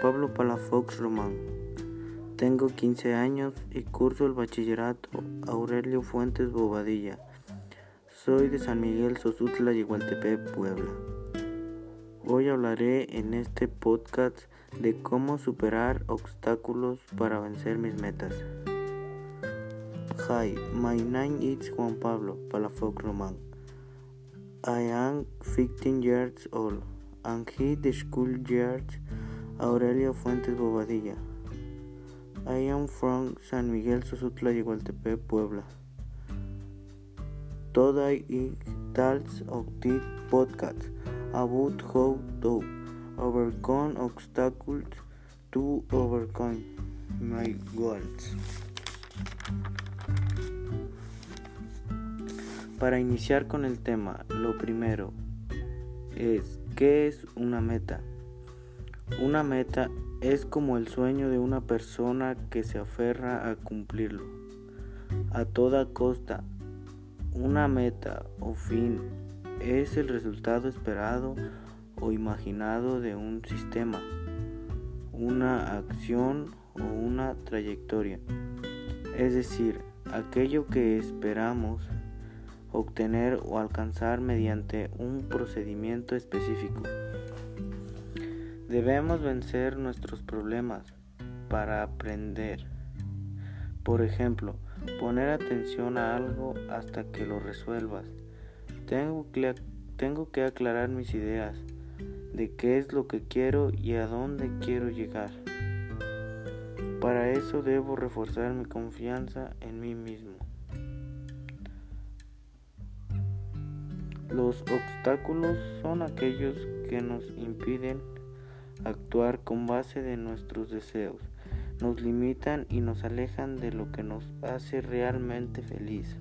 Pablo Palafox Román. Tengo 15 años y curso el bachillerato Aurelio Fuentes Bobadilla. Soy de San Miguel Sosutla, Igualtepec, Puebla. Hoy hablaré en este podcast de cómo superar obstáculos para vencer mis metas. Hi, my name is Juan Pablo Palafox Román. I am 15 years old and he the school years Aurelio Fuentes Bobadilla. I am from San Miguel Sosutla, Igualtepec, Puebla. Today is talks of podcast about how to overcome obstacles to overcome my goals. Para iniciar con el tema, lo primero es, ¿qué es una meta? Una meta es como el sueño de una persona que se aferra a cumplirlo a toda costa. Una meta o fin es el resultado esperado o imaginado de un sistema, una acción o una trayectoria. Es decir, aquello que esperamos obtener o alcanzar mediante un procedimiento específico. Debemos vencer nuestros problemas para aprender. Por ejemplo, poner atención a algo hasta que lo resuelvas. Tengo que, tengo que aclarar mis ideas de qué es lo que quiero y a dónde quiero llegar. Para eso debo reforzar mi confianza en mí mismo. Los obstáculos son aquellos que nos impiden actuar con base de nuestros deseos, nos limitan y nos alejan de lo que nos hace realmente feliz.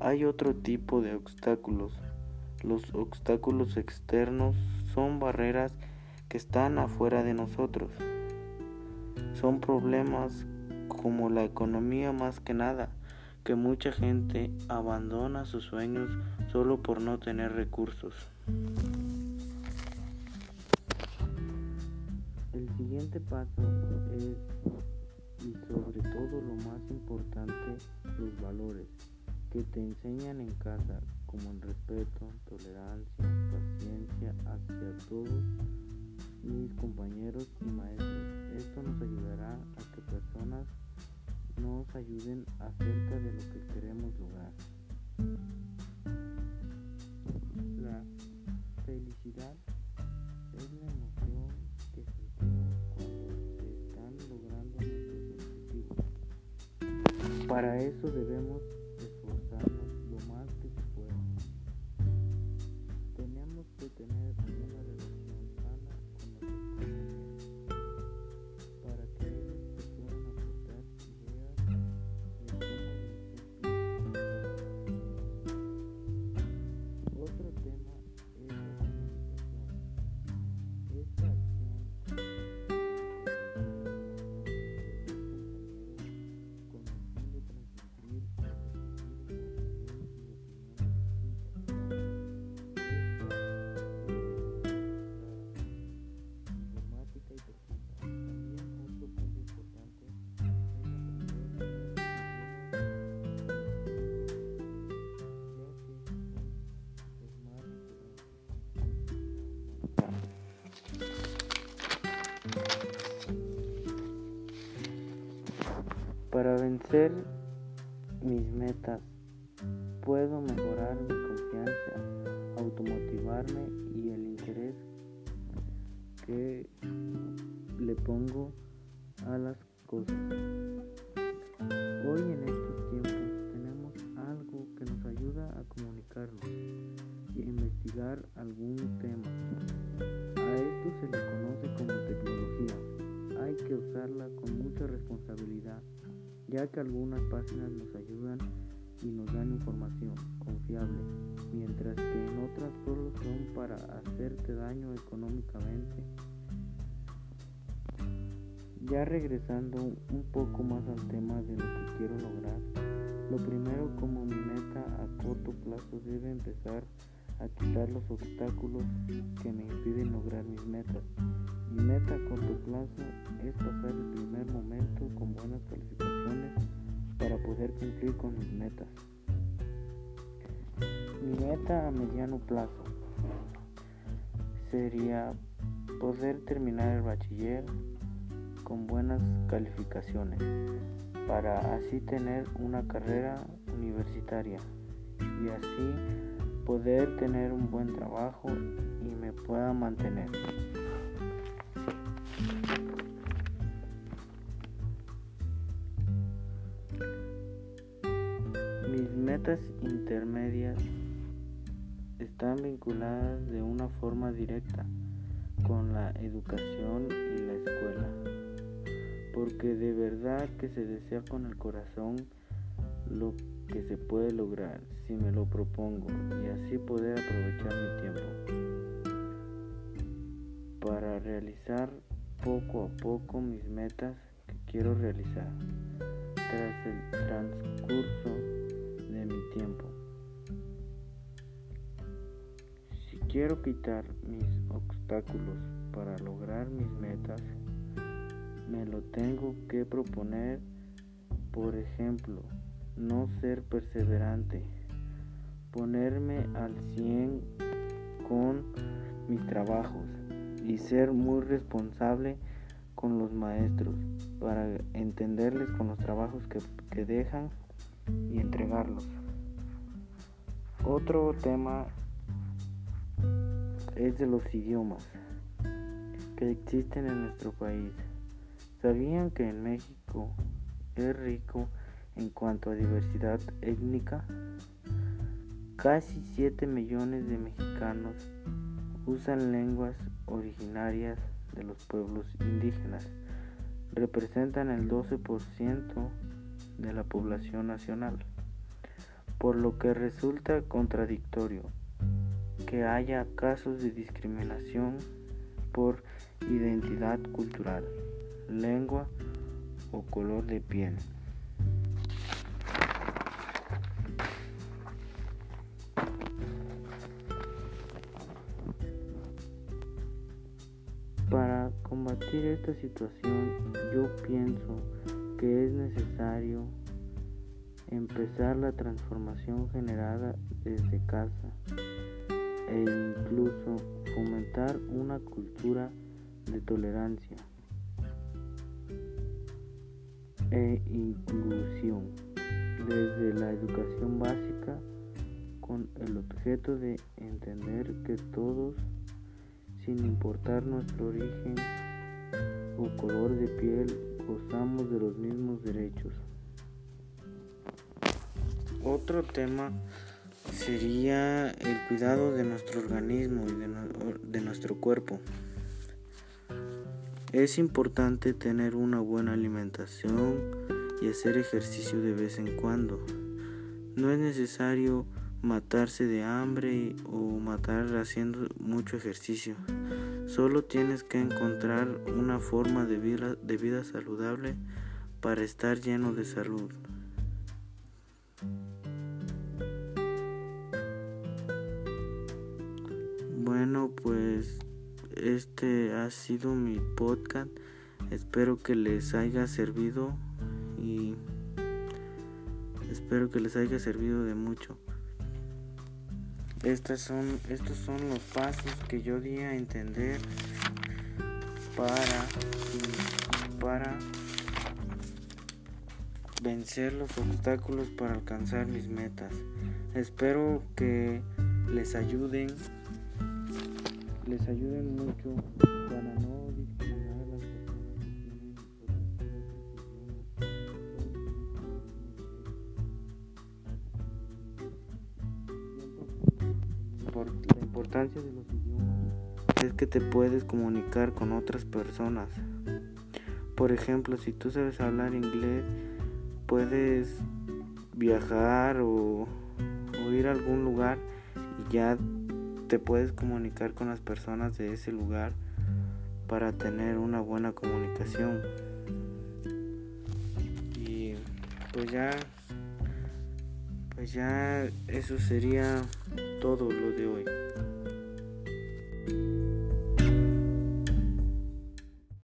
Hay otro tipo de obstáculos. Los obstáculos externos son barreras que están afuera de nosotros. Son problemas como la economía más que nada, que mucha gente abandona sus sueños solo por no tener recursos. El siguiente paso es, y sobre todo lo más importante, los valores que te enseñan en casa, como el respeto, tolerancia, paciencia hacia todos mis compañeros y maestros. Esto nos ayudará a que personas nos ayuden acerca de lo que queremos lograr. La felicidad Para eso debemos para vencer mis metas, puedo mejorar mi confianza, automotivarme y el interés que le pongo a las cosas. Hoy en estos tiempos tenemos algo que nos ayuda a comunicarnos y a investigar algún tema. A esto se le conoce como tecnología. Hay que usarla con mucha responsabilidad, ya que algunas páginas nos ayudan y nos dan información confiable, mientras que en otras solo son para hacerte daño económicamente. Ya regresando un poco más al tema de lo que quiero lograr, lo primero como mi meta a corto plazo debe empezar a quitar los obstáculos que me impiden lograr mis metas. Mi meta a corto plazo es pasar el primer momento con buenas calificaciones para poder cumplir con mis metas. Mi meta a mediano plazo sería poder terminar el bachiller con buenas calificaciones para así tener una carrera universitaria y así poder tener un buen trabajo y me pueda mantener. Mis metas intermedias están vinculadas de una forma directa con la educación y la escuela, porque de verdad que se desea con el corazón lo que se puede lograr si me lo propongo y así poder aprovechar mi tiempo para realizar poco a poco mis metas que quiero realizar tras el transcurso de mi tiempo. Si quiero quitar mis obstáculos para lograr mis metas, me lo tengo que proponer, por ejemplo, no ser perseverante, ponerme al 100 con mis trabajos y ser muy responsable con los maestros para entenderles con los trabajos que, que dejan y entregarlos. Otro tema es de los idiomas que existen en nuestro país. ¿Sabían que en México es rico en cuanto a diversidad étnica, casi 7 millones de mexicanos usan lenguas originarias de los pueblos indígenas. Representan el 12% de la población nacional, por lo que resulta contradictorio que haya casos de discriminación por identidad cultural, lengua o color de piel. Combatir esta situación yo pienso que es necesario empezar la transformación generada desde casa e incluso fomentar una cultura de tolerancia e inclusión desde la educación básica con el objeto de entender que todos sin importar nuestro origen o color de piel, gozamos de los mismos derechos. Otro tema sería el cuidado de nuestro organismo y de, nuestro cuerpo. Es importante tener una buena alimentación y hacer ejercicio de vez en cuando. No es necesario matarse de hambre o matar haciendo mucho ejercicio. Solo tienes que encontrar una forma de vida, de vida saludable para estar lleno de salud. Bueno, pues este ha sido mi podcast. Espero que les haya servido y espero que les haya servido de mucho. Estas son, estos son los pasos que yo di a entender para, para vencer los obstáculos para alcanzar mis metas. Espero que les ayuden, les ayuden mucho la importancia de los idiomas es que te puedes comunicar con otras personas. Por ejemplo, si tú sabes hablar inglés, puedes viajar o, ir a algún lugar y ya te puedes comunicar con las personas de ese lugar para tener una buena comunicación. Y pues ya Pues ya eso sería todo lo de hoy.